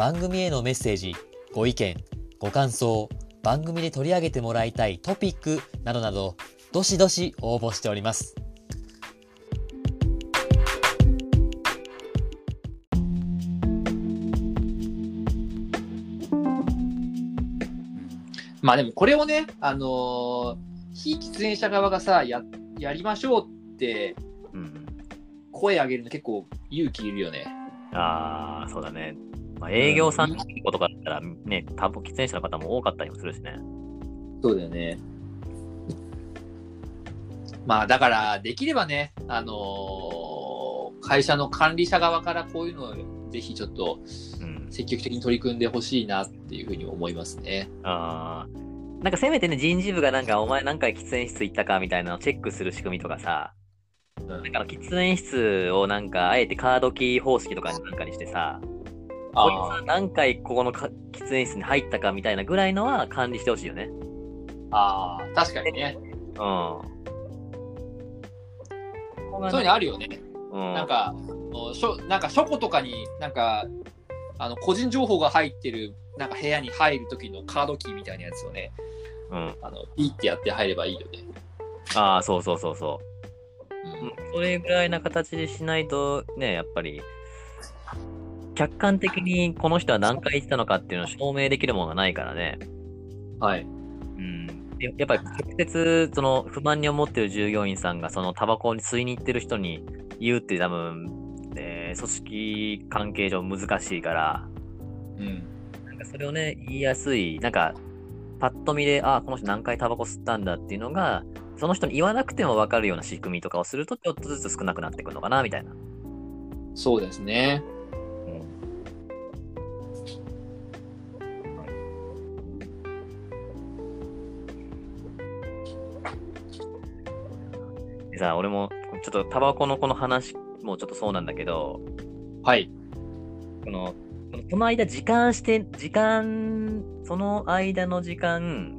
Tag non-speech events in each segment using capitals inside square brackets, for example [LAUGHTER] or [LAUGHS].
番組へのメッセージご意見ご感想番組で取り上げてもらいたいトピックなどなどどしどし応募しておりますまあでもこれをね、あのー非喫煙者側がさ、や、やりましょうってうん。声上げるの結構勇気いるよね。ああ、そうだね。まあ、営業さんのことかだったら、ね、タバコ喫煙者の方も多かったりもするしね。そうだよね。まあだから、できればね、あのー会社の管理者側からこういうのをぜひちょっとうん。積極的に取り組んでほしいなっていうふうに思いますね。ああ。なんかせめてね、人事部がなんか、お前何回喫煙室行ったかみたいなのをチェックする仕組みとかさ、うんなんか喫煙室をなんか、あえてカードキー方式とかなんかにしてさ、あこいつは何回ここのか喫煙室に入ったかみたいなぐらいのは管理してほしいよね。あー、確かにね。うん。そういうのあるよね。うん、なんか、おしょなんか書庫とかになんか、あの個人情報が入ってるなんか部屋に入る時のカードキーみたいなやつをね、うん。あのピッてやって入ればいいよね。ああ、そうそうそうそう。うんうんそれぐらいな形でしないとね、やっぱり、客観的にこの人は何回言ってたのかっていうのを証明できるものがないからね。はい。うん。でやっぱり直接、その不満に思ってる従業員さんが、そのタバコに吸いに行ってる人に言うって多分、えー組織関係上難しいから、うん。なんかそれをね、言いやすい、なんか、パッと見で、あ、この人何回タバコ吸ったんだっていうのが、その人に言わなくても分かるような仕組みとかをすると、ちょっとずつ少なくなってくるのかな、みたいな。そうですね。さ、俺も、ちょっとタバコのこの話もちょっとそうなんだけど、はい。この、この間時間して、時間、その間の時間、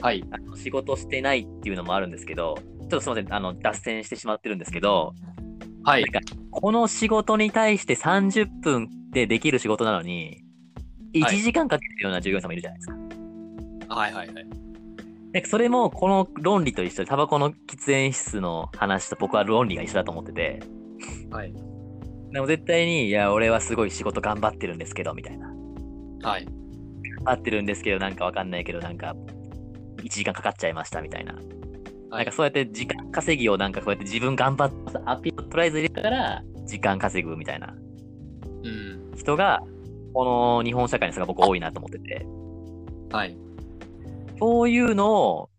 はい。あの仕事してないっていうのもあるんですけど、ちょっとすみません、あの、脱線してしまってるんですけど、はいなん。か、この仕事に対して30分でできる仕事なのに、はい1時間かけてるような従業員さんもいるじゃないですか。はいはいはい。でそれもこの論理と一緒で、タバコの喫煙室の話と僕は論理が一緒だと思ってて、はい。でも絶対に、いや、俺はすごい仕事頑張ってるんですけど、みたいな。はい。頑張ってるんですけど、なんかわかんないけど、なんか、1時間かかっちゃいました、みたいな。なんかそうやって時間稼ぎをなんかこうやって自分頑張ってアピールをとりあえず入れたから、時間稼ぐみたいなうん。人が、この日本社会にすごい僕多いなと思ってて。はい。そういうのを、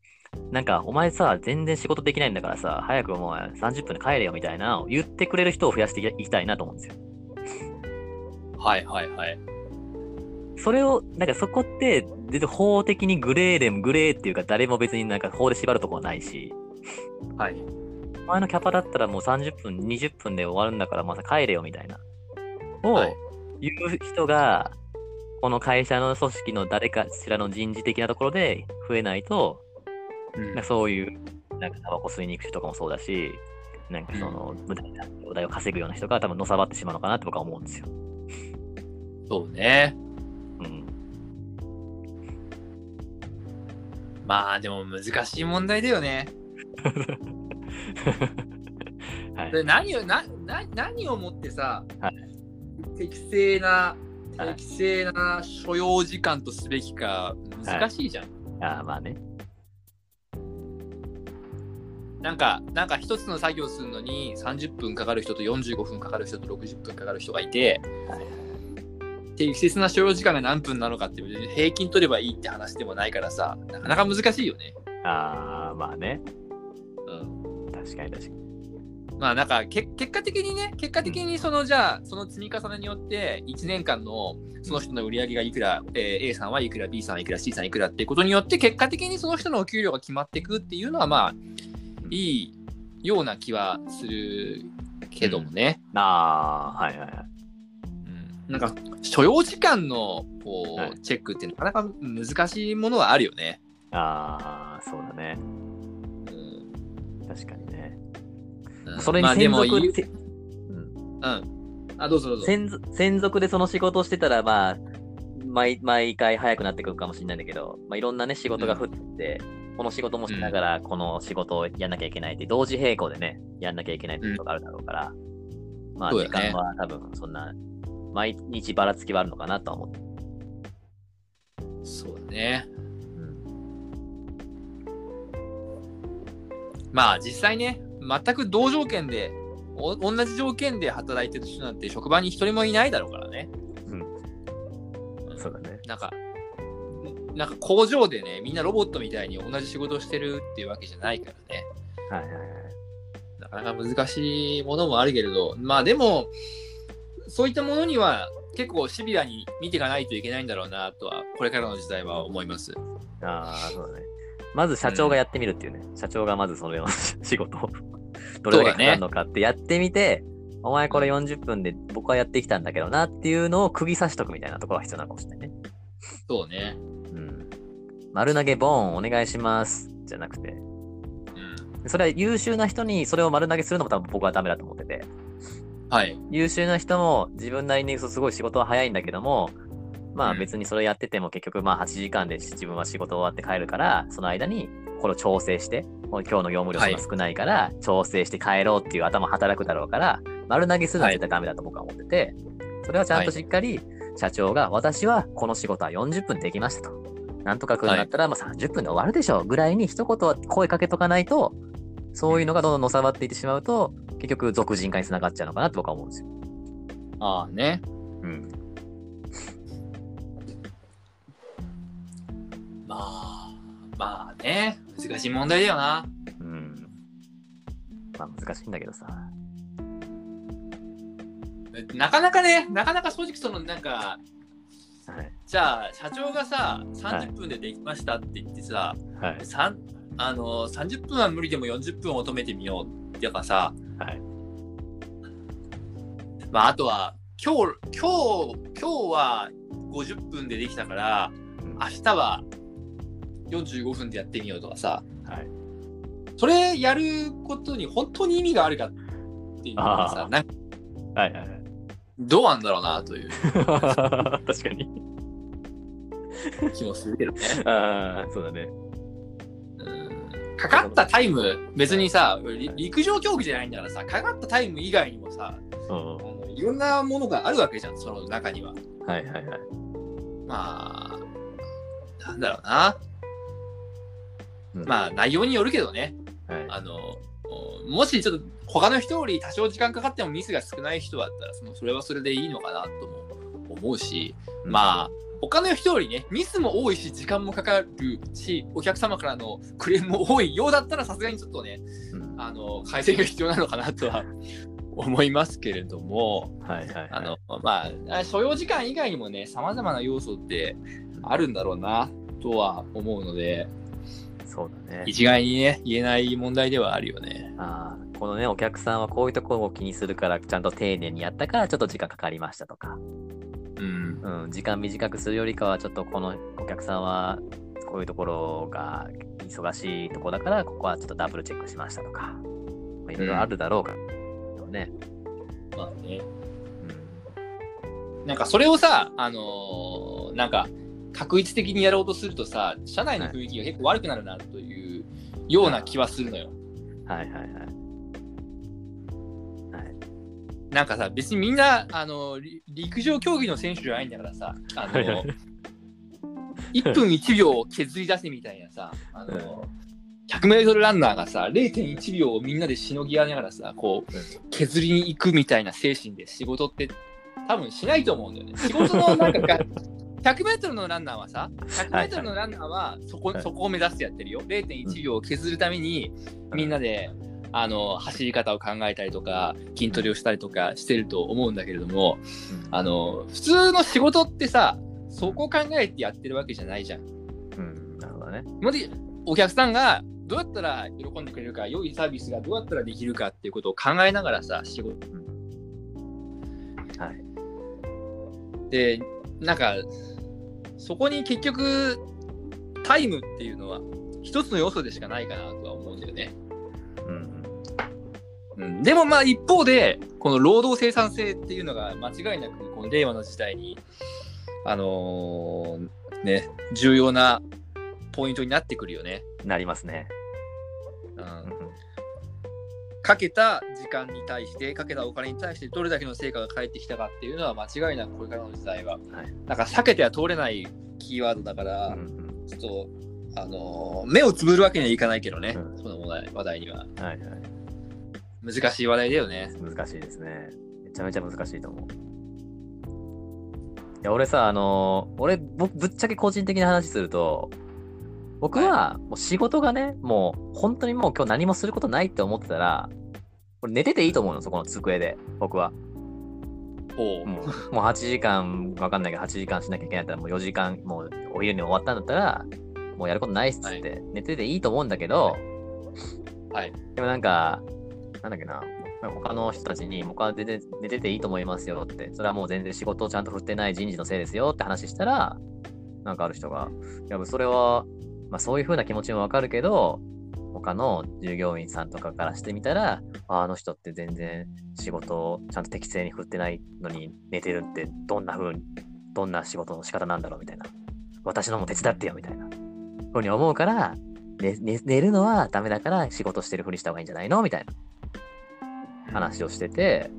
なんか、お前さ、全然仕事できないんだからさ、早くもう30分で帰れよみたいな言ってくれる人を増やしていきたいなと思うんですよ。はいはいはい。それを、なんかそこって、全然法的にグレーでも、グレーっていうか誰も別になんか法で縛るとこはないし、はい。お前のキャパだったらもう30分、20分で終わるんだから、また帰れよみたいな。をはい言う人が、この会社の組織の誰かしらの人事的なところで増えないと、うんそういう、なんかタバコ吸いに行く人とかもそうだし、なんかその、無駄なお題を稼ぐような人が多分のさばってしまうのかなって僕は思うんですよ。そうね。うん。まあでも難しい問題だよね。[LAUGHS] はい。で何をなな何をもってさ、は適正なはい適正な所要時間とすべきか難しいじゃん。ああ、まあね。なんかなんか一つの作業するのに30分かかる人と45分かかる人と60分かかる人がいて、はい適切な所要時間が何分なのかっていう平均取ればいいって話でもないからさなかなか難しいよね。ああ、まあね。うん確かに確かに。まあなんかけ結果的にね、結果的にそのじゃあ、その積み重ねによって、1年間のその人の売り上げがいくら、えー A さんはいくら、B さんはいくら、C さんいくらっていうことによって、結果的にその人のお給料が決まっていくっていうのは、まあ、いいような気はするけどもね。ああ、はいはいはい。うん、なんか、所要時間のこう、はいチェックってなかなか難しいものはあるよね。ああ、そうだね。うん確かにそれに専属、言うせうんうん。あ、どうぞどうぞ。専属専属でその仕事をしてたら、まあ、毎毎回早くなってくるかもしれないんだけど、まあ、いろんなね、仕事が降って、この仕事もしながら、この仕事をやんなきゃいけないって、同時並行でね、やんなきゃいけないってことがあるだろうから、まあ、時間は多分、そんな、毎日ばらつきはあるのかなとは思って。そうだね。うんまあ実際ね、全く同条件で、お同じ条件で働いてる人なんて職場に一人もいないだろうからね。うんうんそうだね。なんか、なんか工場でね、みんなロボットみたいに同じ仕事をしてるっていうわけじゃないからね。はいはいはい。なかなか難しいものもあるけれど、まあでも、そういったものには結構シビアに見ていかないといけないんだろうなとは、これからの時代は思います。ああ、そうだね。まず社長がやってみるっていうね。社長がまずそれを [LAUGHS] 仕事をどれだけかかるのかってやってみて、お前これ40分で僕はやってきたんだけどなっていうのを釘刺しとくみたいなところが必要なのかもしれないね。そうね。うん。丸投げボーンお願いしますじゃなくて、うん。それは優秀な人にそれを丸投げするのも多分僕はダメだと思ってて、はい。優秀な人も自分なりにすごい仕事は早いんだけども、まあうん別にそれやってても結局まあ8時間で自分は仕事終わって帰るから、その間にこれを調整して、今日の業務量そんな少ないから、調整して帰ろうっていう頭働くだろうから、丸投げするのは絶対ダメだと僕は思ってて、それはちゃんとしっかり社長が、私はこの仕事は40分できましたと。なんとか来るんだったら、まあ30分で終わるでしょうぐらいに一言は声かけとかないと、そういうのがどんどんのさばっていってしまうと、結局俗人化につながっちゃうのかなって僕は思うんですよ。ああね。うん。まあね。難しい問題だよな。うん。まあ難しいんだけどさ。なかなかね、なかなか正直そのなんか、はい。じゃあ社長がさ、30分でできましたって言ってさ、はい。あの30分は無理でも40分を求めてみようっていうかさ、はい。まあ、あとは今日今日今日は50分でできたからうん明日は45分でやってみようとかさはい。それやることに本当に意味があるかっていうのがさなんはいはいはい。どうなんだろうなという [LAUGHS] 確かに。気もするけどね。ああ、そうだね。うんかかったタイム別にさり陸上競技じゃないんだからさかかったタイム以外にもさうん。あのいろんなものがあるわけじゃんその中には。はいはいはい。まあなんだろうな。うんまあ内容によるけどね。はい。あの、もしちょっと他の人より多少時間かかってもミスが少ない人だったら、そのそれはそれでいいのかなとも思うし、まあ、他の人よりね、ミスも多いし、時間もかかるし、お客様からのクレームも多いようだったら、さすがにちょっとね、うんあの、改善が必要なのかなとは思いますけれども、はいはいはい。あの、まあ、所要時間以外にもね、様々な要素ってあるんだろうな、とは思うので、そうだね。一概にね、言えない問題ではあるよね。ああ、このね、お客さんはこういうところを気にするから、ちゃんと丁寧にやったから、ちょっと時間かかりましたとか、うん。うん、時間短くするよりかは、ちょっとこのお客さんは、こういうところが忙しいところだから、ここはちょっとダブルチェックしましたとか、まあいろいろあるだろうから、ね。まあね。うんなんかそれをさ、あのーなんか、確一的にやろうとするとさ、社内の雰囲気が結構悪くなるなというような気はするのよ。はいはいはい。はい。なんかさ、別にみんな、あの陸上競技の選手じゃないんだからさ、あのはいはいー1分1秒を削り出せみたいなさ、あのー100メートルランナーがさ、0.1秒をみんなでしのぎ合いながらさ、こう、削りに行くみたいな精神で仕事って多分しないと思うんだよね。仕事のなんかが100メートルのランナーはさ、100メートルのランナーはそこ,、はい。そこを目指してやってるよ。0.1秒を削るためにみんなで、あの走り方を考えたりとか筋トレをしたりとかしてると思うんだけれどもあの普通の仕事ってさそこを考えてやってるわけじゃないじゃん。うん、なるほどね。もしお客さんがどうやったら喜んでくれるか良いサービスがどうやったらできるかっていうことを考えながらさ仕事。はい。でなんかそこに結局タイムっていうのは一つの要素でしかないかなとは思うんだよね。うん。うん、でもまあ一方でこの労働生産性っていうのが間違いなくこの令和の時代にあのーね重要なポイントになってくるよね。なりますね。う、うんんかけた時間に対してかけたお金に対してどれだけの成果が返ってきたかっていうのは間違いなくこれからの時代は、はいなんか避けては通れないキーワードだから、うんうんちょっとあのー目をつぶるわけにはいかないけどね、うんその話題話題にははいはい。難しい話題だよね。難しいですね。めちゃめちゃ難しいと思う。いや、俺さ、あのー俺、僕、ぶっちゃけ個人的な話すると、僕は、もう仕事がね、もう、本当にもう今日何もすることないって思ってたら、俺寝てていいと思うの、そこの机で、僕は。おうもう、もう8時間、わかんないけど、8時間しなきゃいけないったら、もう4時間、もうお昼に終わったんだったら、もうやることないっすっつって、寝てていいと思うんだけど、はい。でもなんか、なんだっけな、他の人たちに、僕は全然寝てていいと思いますよって、それはもう全然仕事をちゃんと振ってない人事のせいですよって話したら、なんかある人が、いや、それは、まあそういう風な気持ちもわかるけど、他の従業員さんとかからしてみたら、あの人って全然仕事をちゃんと適正に振ってないのに寝てるってどんな風に、どんな仕事の仕方なんだろうみたいな。私のも手伝ってよみたいな。ふうに思うから、ね寝るのはダメだから仕事してるふりした方がいいんじゃないのみたいな話をしてて、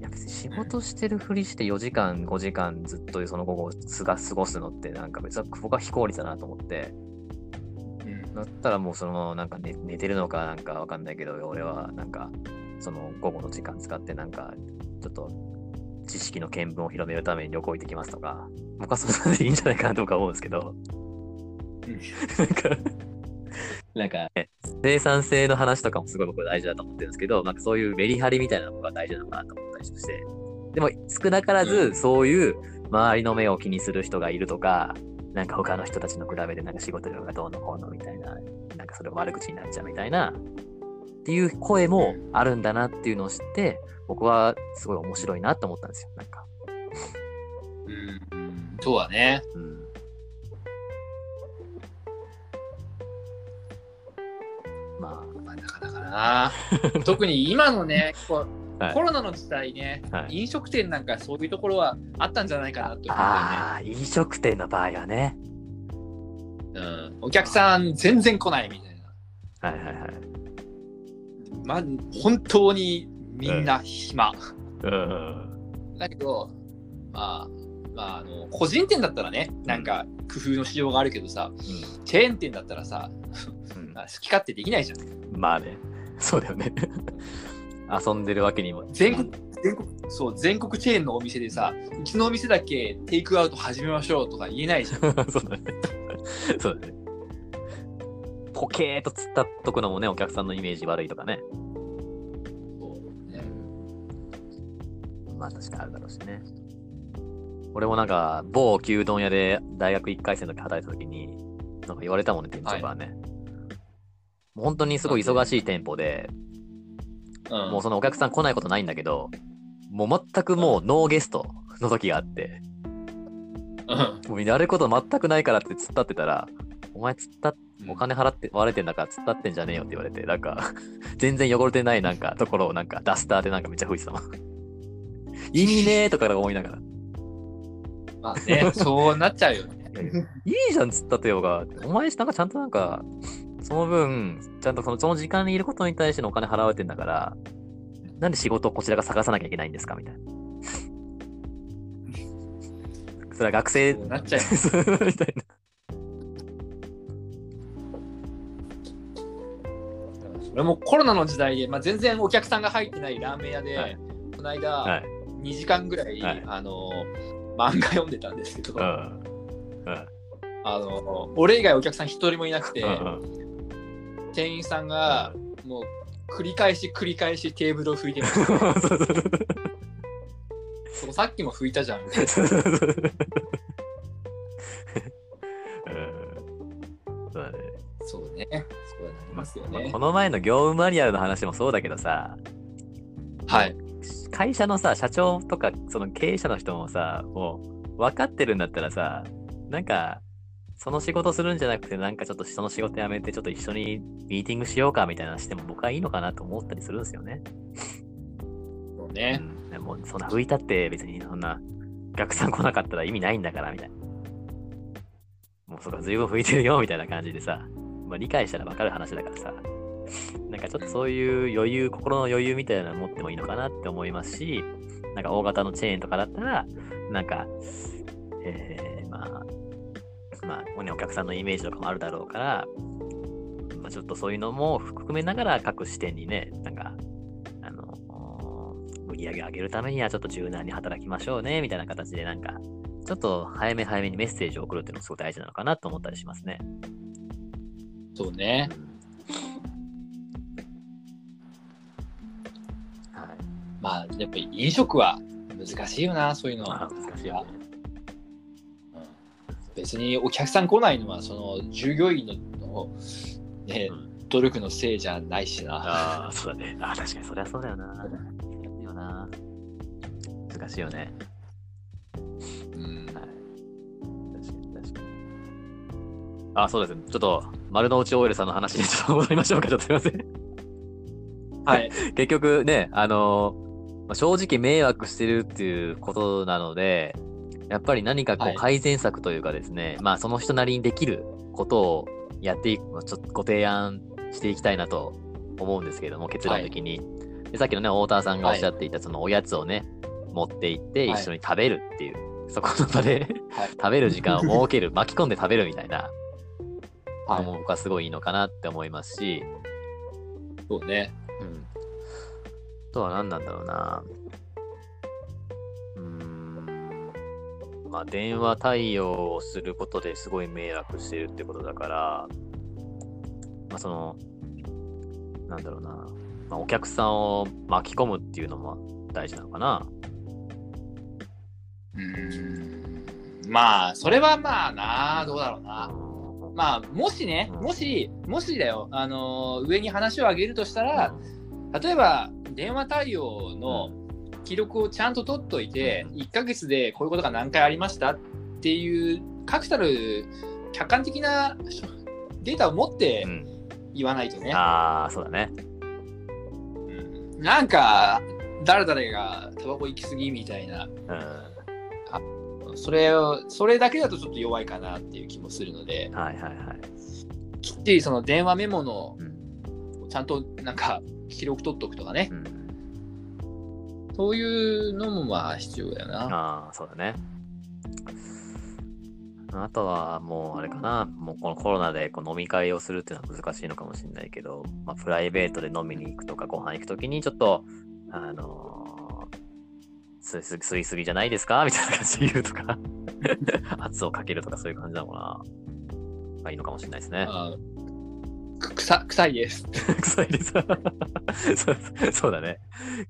いや別に仕事してるふりして4時間、5時間ずっとその午後すが過ごすのってなんか別に僕は非効率だなと思って、だったらもうそのなんか寝寝てるのかなんかわかんないけど、俺はなんかその午後の時間使ってなんかちょっと知識の見聞を広めるために旅行行ってきますとか、僕はそれでいいんじゃないかなとか思うんですけど、なんか、なんか、ね、生産性の話とかもすごい僕は大事だと思ってるんですけど、なんかそういうメリハリみたいなのが大事なのかなと思ったりして、でも少なからうずそういう周りの目を気にする人がいるとか、なんか他の人たちの比べてなんか仕事量がどうのこうのみたいな、なんかそれを悪口になっちゃうみたいな、っていう声もあるんだなっていうのを知って、僕はすごい面白いなと思ったんですよ、なんか。うんそうだね。うん。ままあ、なかなかな。特に今のね、こうはいコロナの時代ね、はい飲食店なんかそういうところはあったんじゃないかなとね。ああ、飲食店の場合はね。うん、お客さん全然来ないみたいな。はいはいはい。ま、本当にみんな暇。うん。だけど、まあ、まあ、あの個人店だったらね、なんか工夫のしようがあるけどさ、チェーン店だったらさ、うんまあ好き勝手できないじゃん。まあね。そうだよね。遊んでるわけにも。全国全国そう全国チェーンのお店でさ、うちのお店だけテイクアウト始めましょうとか言えないじゃん。[LAUGHS] そうだね。そうだね。ポケーっと突っ立っとくのもね、お客さんのイメージ悪いとかね。そうねまあ確かにあるだろうしね。俺もなんか、某牛丼屋で大学1回生の時働いた時に、なんか言われたもんね、店長からね。もう本当にすごい忙しい店舗で、うんもうそのお客さん来ないことないんだけど、もう全くもうノーゲストの時があって、うんもうやること全くないからって突っ立ってたら、お前突っ立っお金払って、割れてんだから突っ立ってんじゃねえよって言われて、なんか、全然汚れてないなんかところをなんかダスターでなんかめっちゃ拭いてたもん。意味ねーとか思いながら。まあね、そうなっちゃうよね。[LAUGHS] いいじゃん、突っ立てようが。お前なんかちゃんとなんか、その分、ちゃんとそのその時間にいることに対してのお金払われてんだから、なんで仕事をこちらが探さなきゃいけないんですかみたいな。[LAUGHS] それは学生なっちゃうよ。[LAUGHS] みたいな。それもコロナの時代で、まあ、全然お客さんが入ってないラーメン屋で、はいこの間、はい。2時間ぐらい、はいあの漫画読んでたんですけど、うん。うん。あの俺以外お客さん一人もいなくて、うん店員さんがもう繰り返し繰り返しテーブルを拭いてます。そうそうそうそうさっきも拭いたじゃん。みたいなそうんそうだね。そうね。そうなりますよねまあこ。の前の業務マニュアルの話もそうだけどさ、はい。会社のさ、社長とか、その経営者の人もさ、もう分かってるんだったらさ、なんか、その仕事するんじゃなくて、なんかちょっとその仕事辞めて、ちょっと一緒にミーティングしようかみたいなのしても僕はいいのかなと思ったりするんですよね。そうね。うん、もうそんな拭いたって別にそんな、お客さん来なかったら意味ないんだからみたいな。もうそこは随分拭いてるよみたいな感じでさ、まあ、理解したら分かる話だからさ、なんかちょっとそういう余裕、心の余裕みたいなの持ってもいいのかなって思いますし、なんか大型のチェーンとかだったら、なんか、えー、まあ、まあ、ね、お客さんのイメージとかもあるだろうから、まあ、ちょっとそういうのも含めながら各視点にね、なんか、あの、売り上げを上げるためにはちょっと柔軟に働きましょうね、みたいな形でなんか、ちょっと早め早めにメッセージを送るっていうのもすごい大事なのかなと思ったりしますね。そうね。はい。まあ、やっぱり飲食は難しいよな、そういうのは。まあ、難しいよね。うん別にお客さん来ないのは、その従業員ののね、うん努力のせいじゃないしな。ああ、そうだね。ああ、確かにそりゃそうだよな。難しいよな。難しいよね。うんはい。確かに、確かに。あ、そうですね。ちょっと、丸の内オイルさんの話にちょっと戻りましょうか。ちょっとすいません。はい。[LAUGHS] 結局ね、あのまあ正直迷惑してるっていうことなので、やっぱり何かこはいう改善策というかですね、まあその人なりにできることをやっていく、ちょっとご提案していきたいなと思うんですけれども、結論的に。でさっきのね、太田さんがおっしゃっていた、そのおやつをね、持って行ってはい一緒に食べるっていう、そこの場ではい [LAUGHS] 食べる時間を設ける、[LAUGHS] 巻き込んで食べるみたいなはいのも僕はすごいいいのかなって思いますし、そうね。うん。あとは何なんだろうな。まあ、電話対応をすることですごい迷惑してるってことだから、まあ、その、なんだろうな。まあ、お客さんを巻き込むっていうのも大事なのかな。うーん。まあ、それはまあな、どうだろうな。まあ、もしね、うんもし、もしだよ、あのー上に話を上げるとしたら、うん例えば、電話対応の記録をちゃんと取っといて、うん1ヶ月でこういうことが何回ありましたっていう、確たる客観的なデータを持ってうん言わないとね。ああ、そうだね。うんなんか、誰々がタバコ行き過ぎみたいな、うん。それを、それだけだとちょっと弱いかなっていう気もするので、はいはいはい。きっちりその電話メモのうん。ちゃんとなんか記録取っとくとかね、うん、そういうのもまあ必要だよな。ああ、そうだね。あとはもうあれかな、もうこのコロナでこう飲み会をするっていうのは難しいのかもしれないけど、まあ、プライベートで飲みに行くとかご飯行くときにちょっと、あのー、吸いすぎじゃないですか？みたいな感じで言うとか、[LAUGHS] 圧をかけるとかそういう感じなのかな。まあいいのかもしれないですね。臭臭いです。[LAUGHS] 臭いですそう。[LAUGHS] そうだね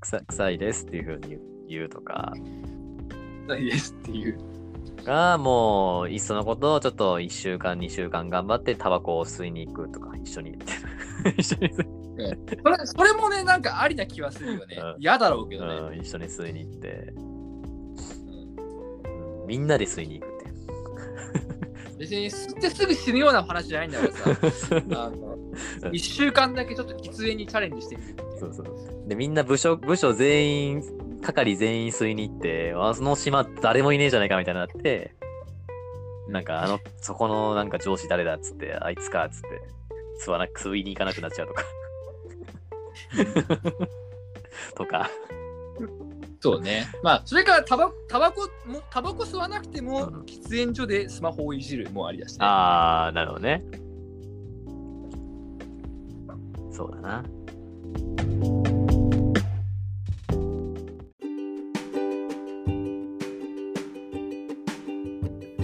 臭。臭いですっていうふうに言うとか。臭いですっていう。が、もう、いっそのことをちょっと1週間、2週間頑張ってタバコを吸いに行くとか、一緒に行って。[LAUGHS] 一緒に吸いそれそれもね、なんかありな気はするよねうん。嫌だろうけどね。うん、一緒に吸いに行って、うんうんみんなで吸いに行くって。別に吸ってすぐ死ぬような話じゃないんだからさ、[LAUGHS] あの1週間だけちょっと喫煙にチャレンジしてみるって。そうそう。で、みんな部署、部署全員、係全員吸いに行って、あその島誰もいねえじゃないかみたいになって、なんかあの、そこのなんか上司誰だっつって、あいつかっつって、吸わなく、吸いに行かなくなっちゃうとか。[LAUGHS] とか。そうね。まあ、それからタバタバコも、タバコ吸わなくても、うん喫煙所でスマホをいじるもありだしね。あー、なるほどね。そうだな。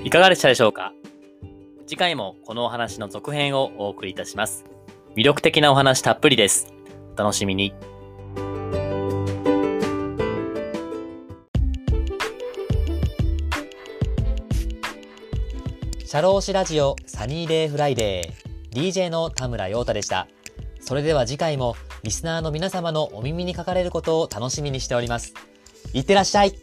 いかがでしたでしょうか？次回もこのお話の続編をお送りいたします。魅力的なお話たっぷりです。楽しみに。社労士ラジオサニーデイフライデー DJ の田村陽太でした。それでは次回もリスナーの皆様のお耳にかかれることを楽しみにしております。いってらっしゃい